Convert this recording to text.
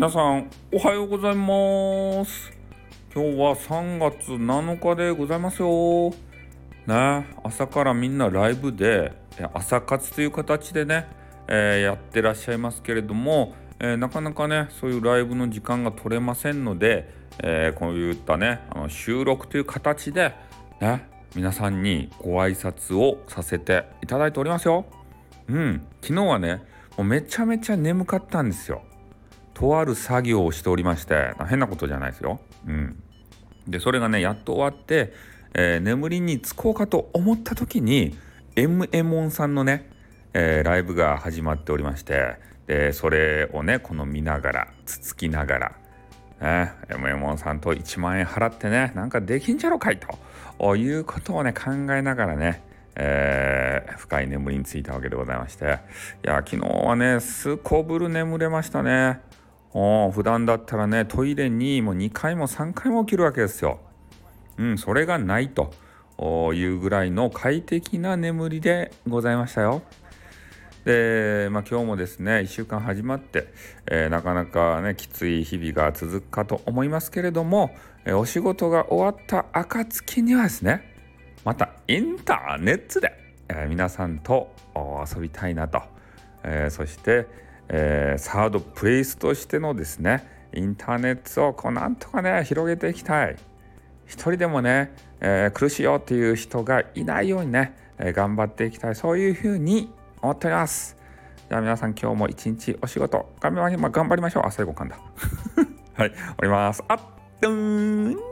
皆さんおはようございます。今日は3月7日でございますよ。ね朝からみんなライブで朝活という形でね、えー、やってらっしゃいますけれども、えー、なかなかねそういうライブの時間が取れませんので、えー、こういったねあの収録という形でね皆さんにご挨拶をさせていただいておりますよ。うん昨日はねもうめちゃめちゃ眠かったんですよ。とある作業をしておりまして変なことじゃないですよ。うん、でそれがねやっと終わって、えー、眠りにつこうかと思った時に m m ンさんのね、えー、ライブが始まっておりましてでそれをねこの見ながらつつきながら。ね、m m ンさんと1万円払ってねなんかできんじゃろかいということをね考えながらねえー、深い眠りについたわけでございましていや昨日はねすこぶる眠れましたね普段だったらねトイレにもう2回も3回も起きるわけですよ。うん、それがないというぐらいの快適な眠りでございましたよ。で、まあ、今日もですね1週間始まって、えー、なかなかねきつい日々が続くかと思いますけれども、えー、お仕事が終わった暁にはですねまたインターネットで、えー、皆さんと遊びたいなと、えそして、えー、サードプレイスとしてのですねインターネットをこうなんとかね広げていきたい。一人でもね、えー、苦しいよっていう人がいないようにね、えー、頑張っていきたい。そういうふうに思っております。じゃあ皆さん今日も一日お仕事頑張りましょう。あ最後噛んだ。はい終わります。あっとん